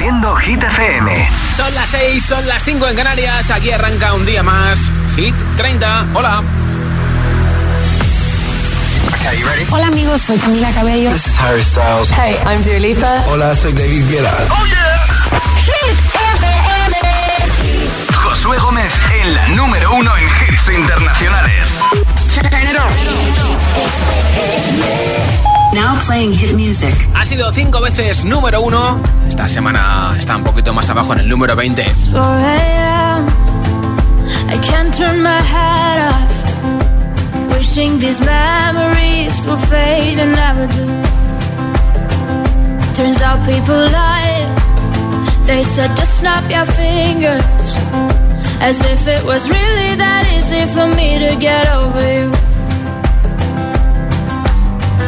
Reproduciendo Hit FM. Son las 6, son las 5 en Canarias. Aquí arranca un día más. Hit 30. Hola. Hola amigos, soy Camila Cabello. This is Harry Styles. Hey, I'm Dua Lipa. Hola, soy David Guetta. Oh yeah. Hit FM. Josué Gómez en la número uno en hits internacionales. Now playing hit music. Ha sido cinco veces número uno. Esta semana está un poquito más abajo en el número 20. I can't turn my head off. Wishing these memories will fade and never do. Turns out people lie. They said just snap your fingers. As if it was really that easy for me to get over you.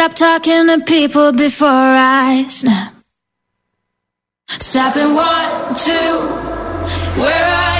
stop talking to people before I snap. Stop Snapping one, two, where are you?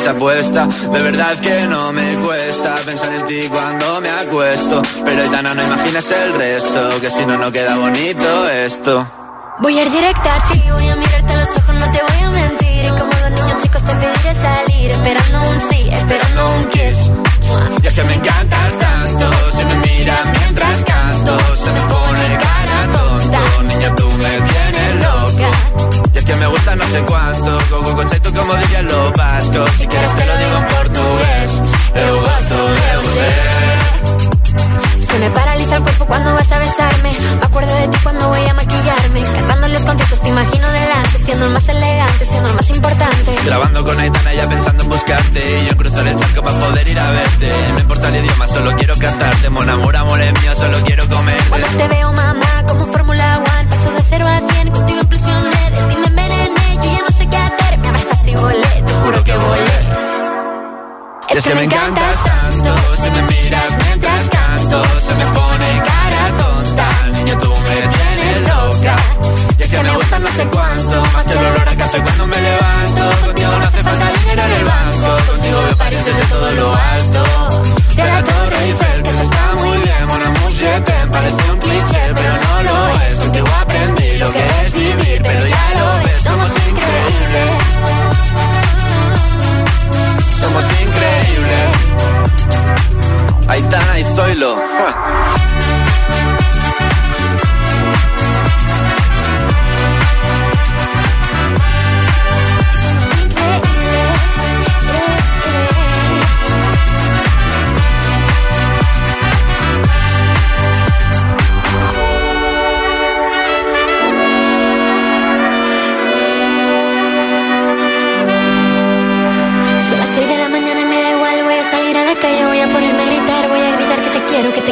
de verdad que no me cuesta pensar en ti cuando me acuesto. Pero Aitana, no imaginas el resto, que si no, no queda bonito esto. Voy a ir directa a ti, voy a mirarte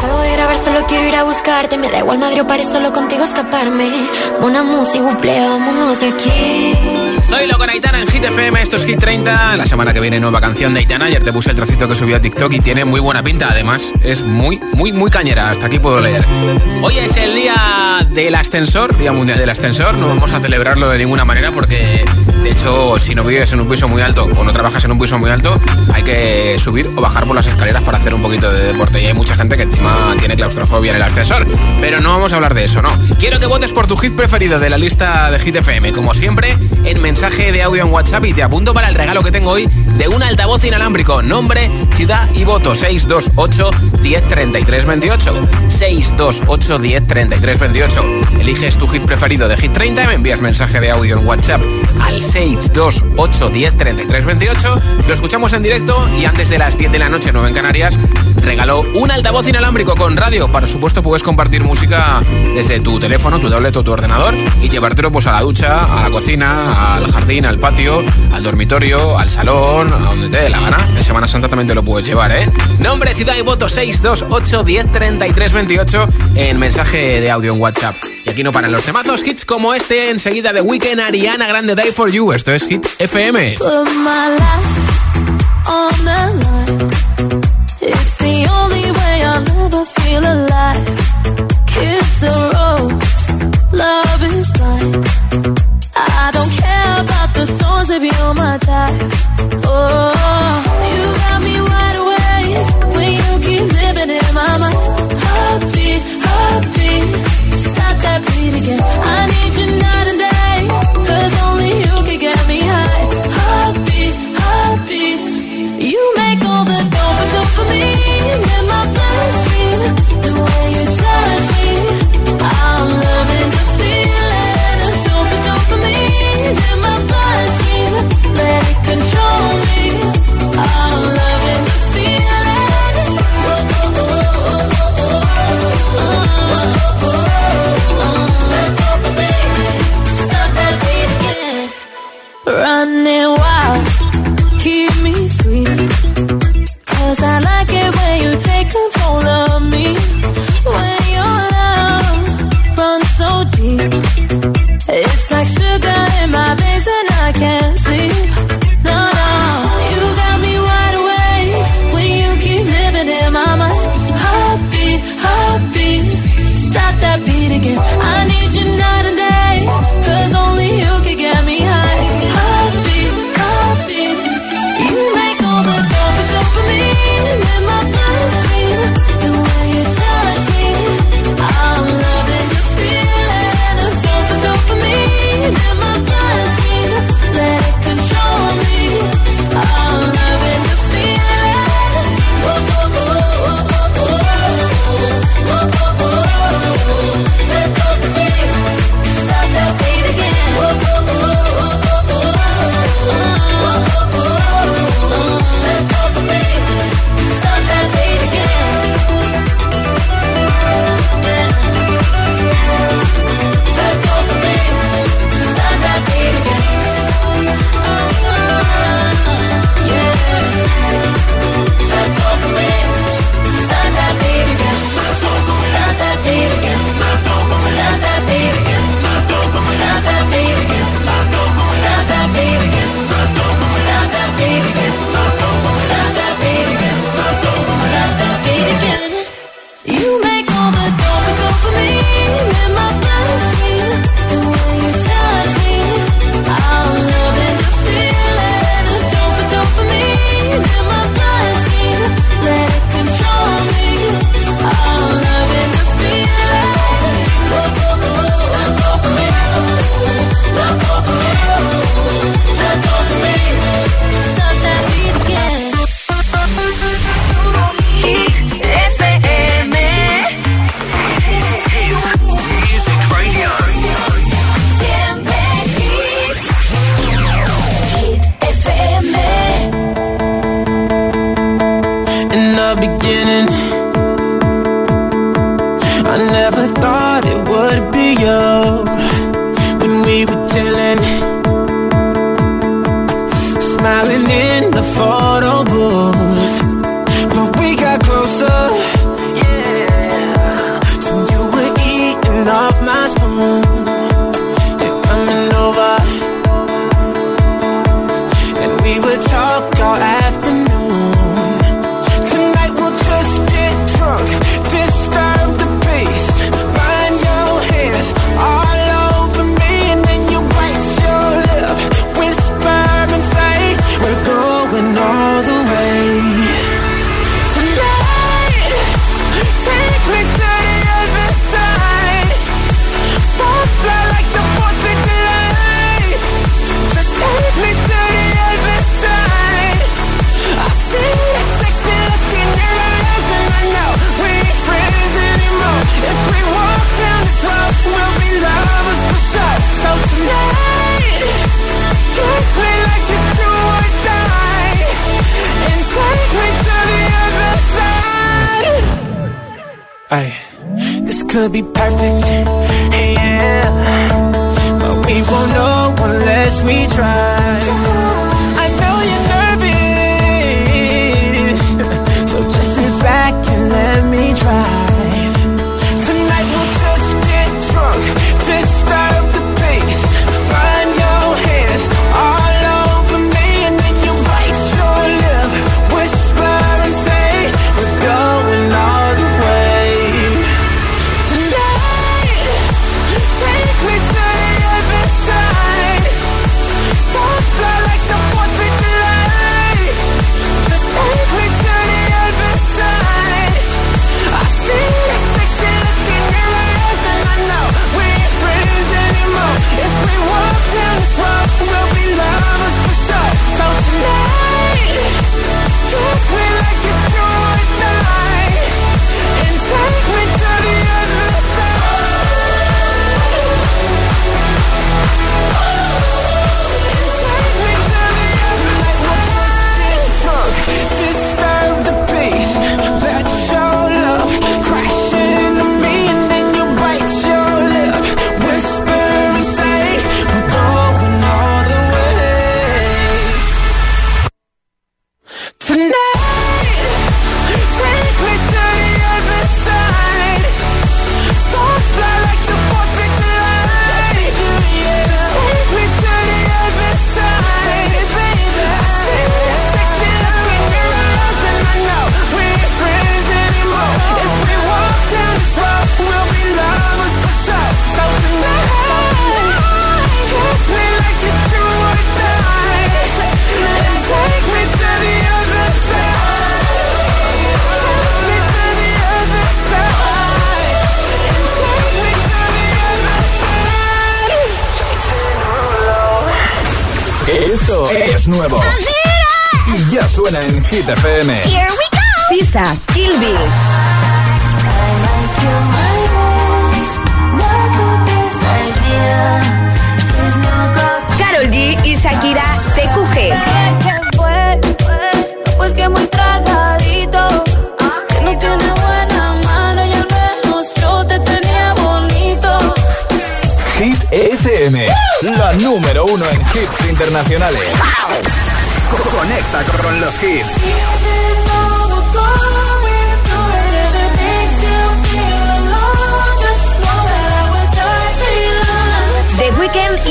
Salgo de grabar, solo quiero ir a buscarte. Me da igual madre o solo contigo escaparme. Una música, vámonos de aquí. Soy lo con Aitana en Hit FM, esto es Hit 30. La semana que viene nueva canción de Aitana. Ayer te puse el trocito que subió a TikTok y tiene muy buena pinta. Además, es muy, muy, muy cañera. Hasta aquí puedo leer. Hoy es el día del ascensor, Día Mundial del Ascensor. No vamos a celebrarlo de ninguna manera porque, de hecho, si no vives en un piso muy alto o no trabajas en un piso muy alto, hay que subir o bajar por las escaleras para hacer un poquito de deporte. Y hay mucha gente que encima tiene claustrofobia en el ascensor. Pero no vamos a hablar de eso, no. Quiero que votes por tu hit preferido de la lista de Hit FM. Como siempre, en mensaje de audio en WhatsApp y te apunto para el regalo que tengo hoy de un altavoz inalámbrico. Nombre, ciudad y voto 628 1033 28. 628 1033 28. Eliges tu hit preferido de Hit 30, me envías mensaje de audio en WhatsApp al 628 1033 28. Lo escuchamos en directo y antes de las 10 de la noche, 9 en Canarias, regaló un altavoz inalámbrico con radio. Por supuesto, puedes compartir música desde tu teléfono, tu tablet o tu ordenador y llevártelo pues a la ducha, a la cocina, al jardín, al patio, al dormitorio, al salón, a donde te dé la gana. En Semana Santa también te lo puedes llevar, ¿eh? Nombre, ciudad y voto 628 10 33 28 en mensaje de audio en WhatsApp. Y aquí no paran los temazos, hits como este, enseguida de Weekend, Ariana Grande Day for You. Esto es Hit FM. It's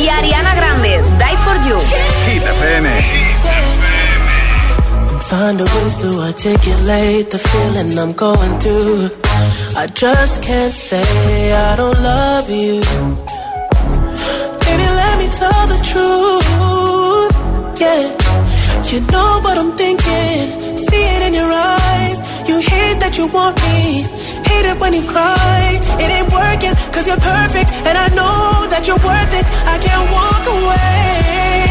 y Ariana Grande, Die For You. Hit FM. Find a ways to articulate the feeling I'm going through. I just can't say I don't love you. Baby, let me tell the truth. Yeah, you know what I'm thinking. See it in your eyes. You hate that you want me. hate it when you cry. It ain't working, cause you're perfect, and I know that you're worth it. I can't walk away.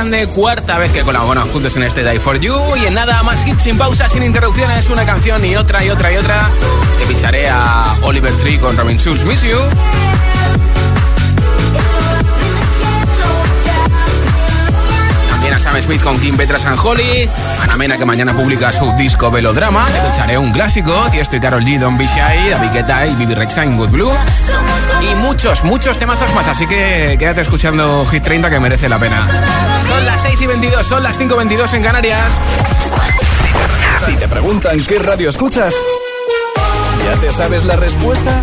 Grande, cuarta vez que colaboran juntos en este Die For You. Y en nada más hits sin pausa, sin interrupciones, una canción y otra y otra y otra. Te picharé a Oliver Tree con Robin Schulz, Miss You. También a Sam Smith con Kim Petras and Holly. Ana Mena que mañana publica su disco Velodrama. Te picharé un clásico. Tiesto y Karol G, Don Be Shy, David Guetta y Bibi Rexa en Good Blue. Y muchos, muchos temazos más. Así que quédate escuchando Hit 30 que merece la pena. Son las 6 y 22, son las 5 y 22 en Canarias. Si te preguntan qué radio escuchas, ¿ya te sabes la respuesta?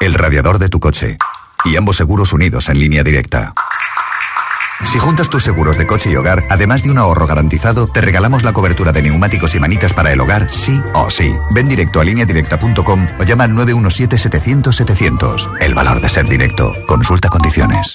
El radiador de tu coche. Y ambos seguros unidos en línea directa. Si juntas tus seguros de coche y hogar, además de un ahorro garantizado, te regalamos la cobertura de neumáticos y manitas para el hogar, sí o sí. Ven directo a lineadirecta.com o llama al 917-700-700. El valor de ser directo. Consulta condiciones.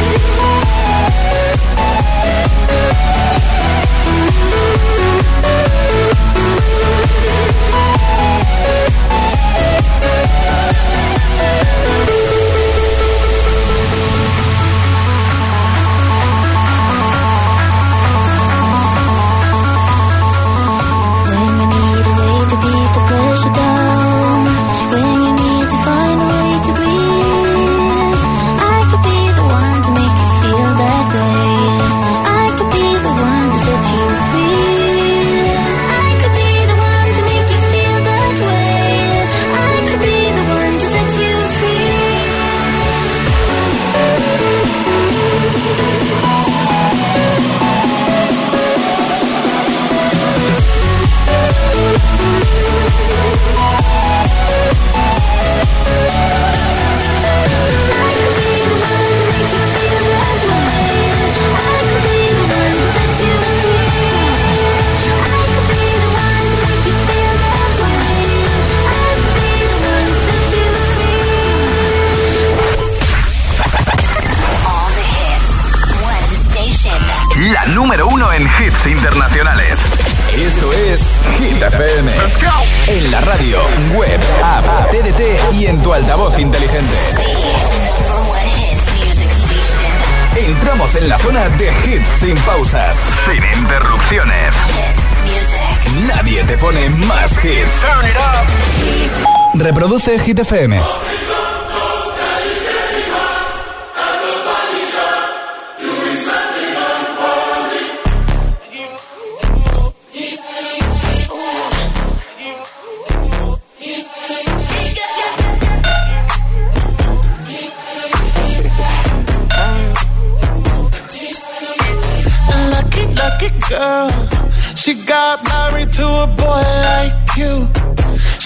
you. Hit FM. girl. She got married to a boy like you.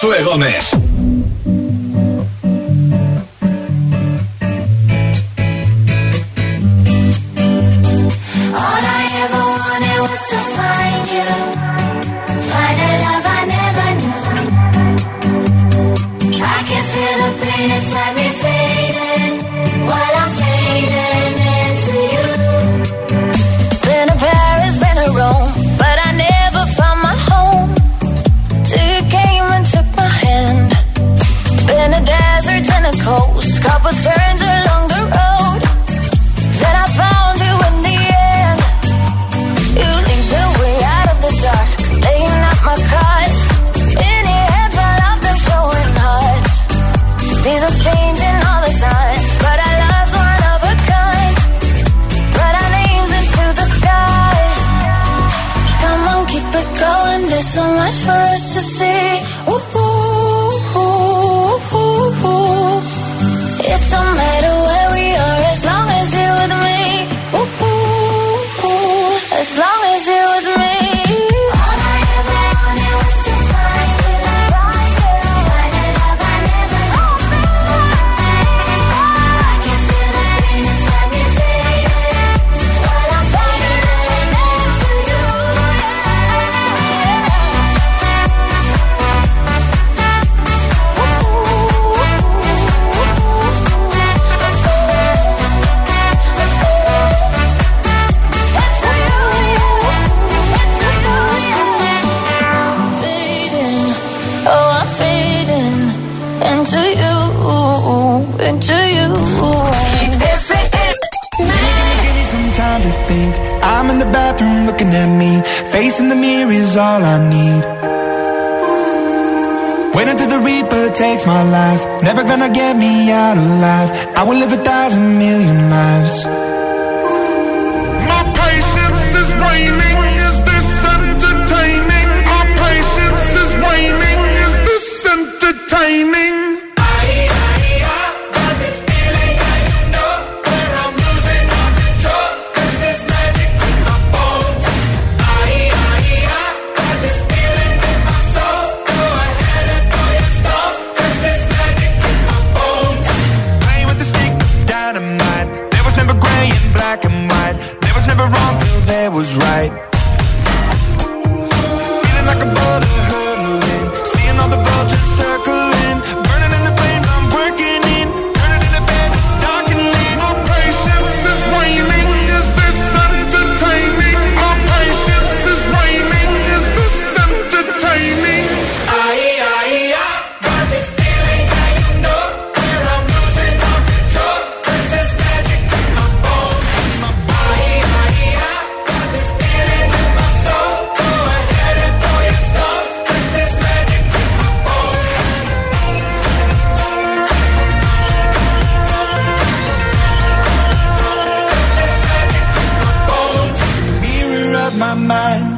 Josué Gómez. I will live a thousand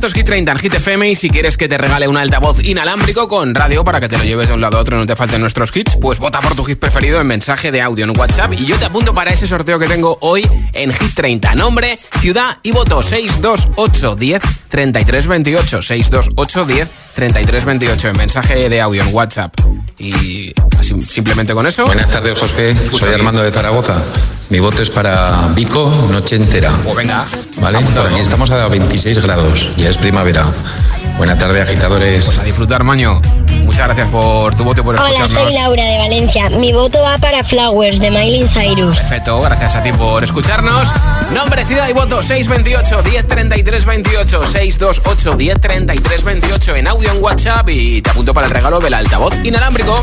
Esto es Hit 30 en Hit FM y si quieres que te regale un altavoz inalámbrico con radio para que te lo lleves de un lado a otro y no te falten nuestros hits, pues vota por tu hit preferido en mensaje de audio en WhatsApp y yo te apunto para ese sorteo que tengo hoy en Hit 30. Nombre, ciudad y voto 628 10 33 28 628 10 33 28 en mensaje de audio en WhatsApp. Y así, simplemente con eso. Buenas tardes, José. Soy. Armando de Zaragoza. Mi voto es para Vico, noche entera. Pues venga, ¿Vale? Por aquí estamos a 26 grados, ya es primavera. Buena tarde, agitadores. Pues a disfrutar, Maño. Muchas gracias por tu voto y por Hola, escucharnos. soy Laura de Valencia. Mi voto va para Flowers de Miley Cyrus. Perfecto, gracias a ti por escucharnos. Nombre, ciudad y voto 628 1033 28 628 1033 28 en audio en WhatsApp y te apunto para el regalo del altavoz inalámbrico.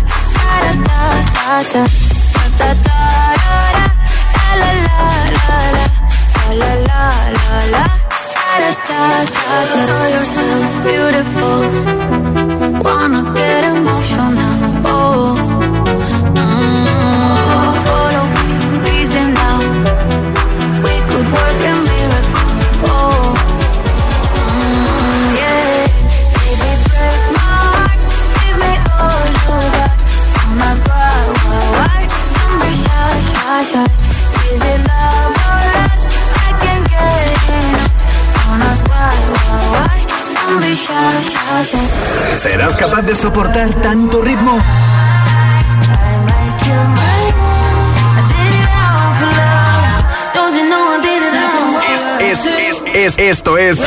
la la la la la soportar tanto ritmo? Es, es, es, esto es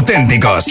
auténticos.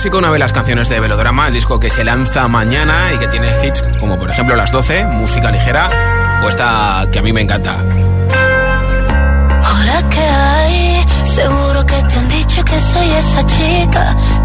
clásico, una de las canciones de Velodrama, el disco que se lanza mañana y que tiene hits como por ejemplo Las 12, Música Ligera o esta que a mí me encanta. Hola, ¿qué hay? Seguro que te han dicho que soy esa chica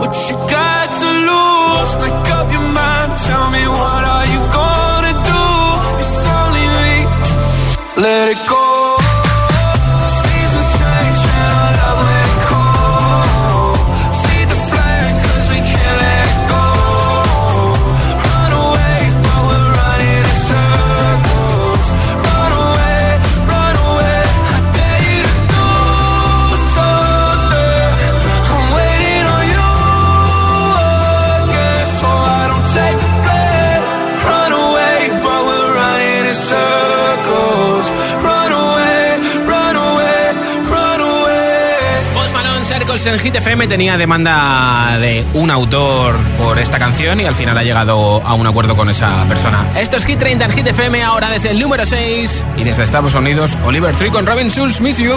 What you got to lose? Make up your mind, tell me what Luis en Hit FM tenía demanda de un autor por esta canción y al final ha llegado a un acuerdo con esa persona. Esto es Hit 30 en Hit FM, ahora desde el número 6 y desde Estados Unidos, Oliver Tree con Robin Schulz, Miss You.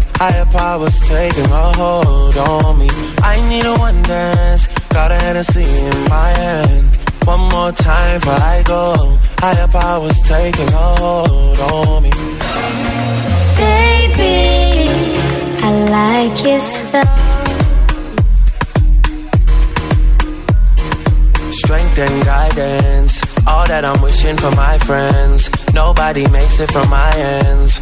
Higher powers taking a hold on me. I need a one dance, got a Hennessy in my hand. One more time before I go. Higher powers taking a hold on me. Baby, I like your stuff. Strength and guidance, all that I'm wishing for my friends. Nobody makes it from my ends.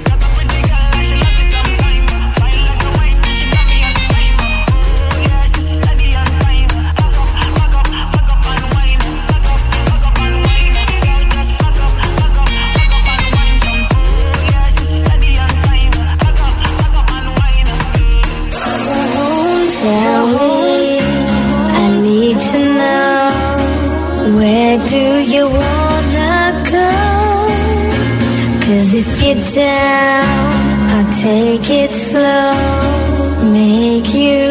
If you're down, I'll take it slow, make you